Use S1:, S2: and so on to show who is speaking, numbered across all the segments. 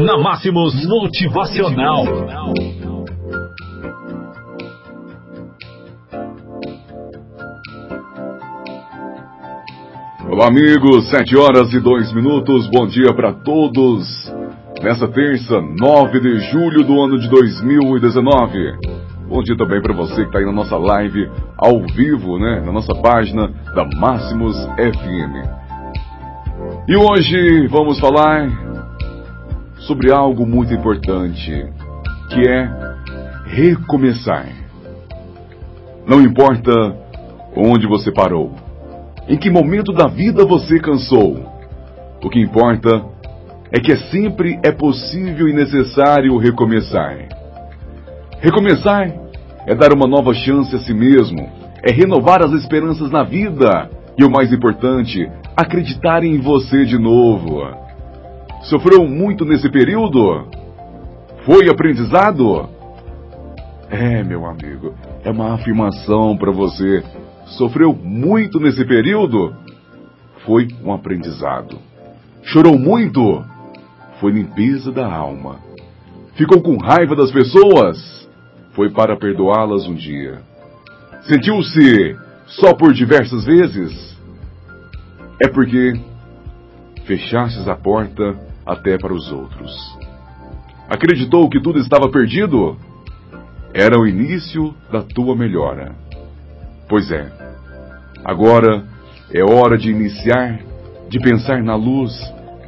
S1: Na Máximos Motivacional.
S2: Olá, amigos. Sete horas e dois minutos. Bom dia para todos. Nessa terça, 9 de julho do ano de 2019. Bom dia também para você que está aí na nossa live ao vivo, né? Na nossa página da Máximos FM. E hoje vamos falar sobre algo muito importante, que é recomeçar. Não importa onde você parou, em que momento da vida você cansou, o que importa é que é sempre é possível e necessário recomeçar. Recomeçar é dar uma nova chance a si mesmo, é renovar as esperanças na vida e o mais importante, acreditar em você de novo. Sofreu muito nesse período? Foi aprendizado? É, meu amigo, é uma afirmação para você. Sofreu muito nesse período? Foi um aprendizado. Chorou muito? Foi limpeza da alma. Ficou com raiva das pessoas? Foi para perdoá-las um dia. Sentiu-se só por diversas vezes? É porque fechastes a porta até para os outros. Acreditou que tudo estava perdido? Era o início da tua melhora. Pois é, agora é hora de iniciar, de pensar na luz,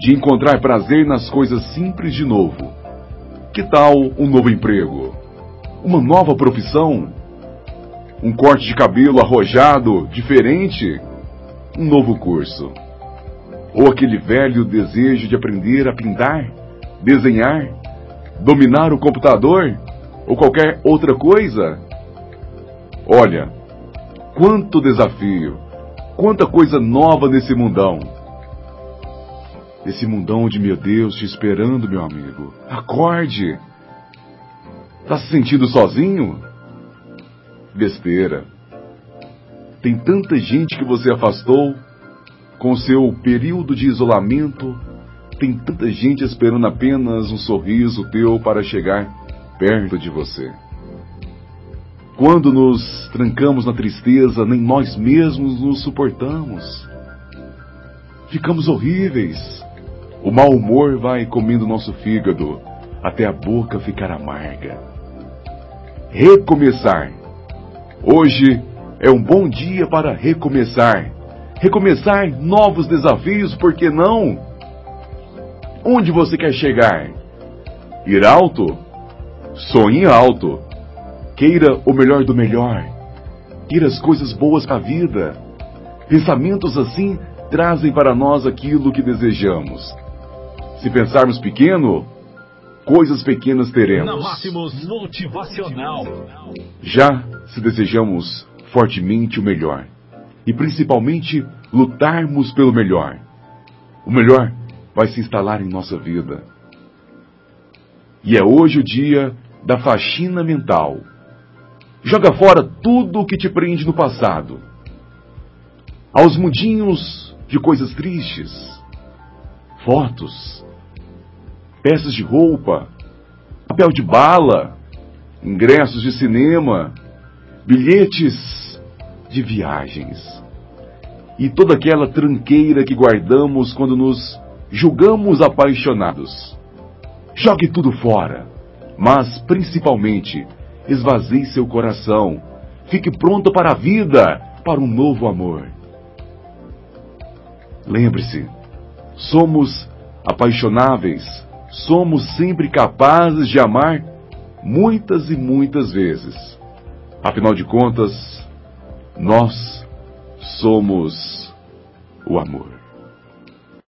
S2: de encontrar prazer nas coisas simples de novo. Que tal um novo emprego? Uma nova profissão? Um corte de cabelo arrojado, diferente? Um novo curso? Ou aquele velho desejo de aprender a pintar, desenhar, dominar o computador ou qualquer outra coisa? Olha, quanto desafio, quanta coisa nova nesse mundão. Esse mundão de meu Deus te esperando, meu amigo. Acorde! Tá se sentindo sozinho? Besteira. Tem tanta gente que você afastou com seu período de isolamento, tem tanta gente esperando apenas um sorriso teu para chegar perto de você. Quando nos trancamos na tristeza, nem nós mesmos nos suportamos. Ficamos horríveis. O mau humor vai comendo nosso fígado até a boca ficar amarga. Recomeçar. Hoje é um bom dia para recomeçar recomeçar novos desafios, por que não? Onde você quer chegar? Ir alto? Sonhe alto. Queira o melhor do melhor. Queira as coisas boas para a vida. Pensamentos assim trazem para nós aquilo que desejamos. Se pensarmos pequeno, coisas pequenas teremos. Já se desejamos fortemente o melhor e principalmente lutarmos pelo melhor. O melhor vai se instalar em nossa vida. E é hoje o dia da faxina mental. Joga fora tudo o que te prende no passado. Aos mudinhos de coisas tristes, fotos, peças de roupa, papel de bala, ingressos de cinema, bilhetes de viagens. E toda aquela tranqueira que guardamos quando nos julgamos apaixonados. Jogue tudo fora, mas principalmente esvazie seu coração. Fique pronto para a vida, para um novo amor. Lembre-se, somos apaixonáveis, somos sempre capazes de amar muitas e muitas vezes. Afinal de contas, nós somos o amor.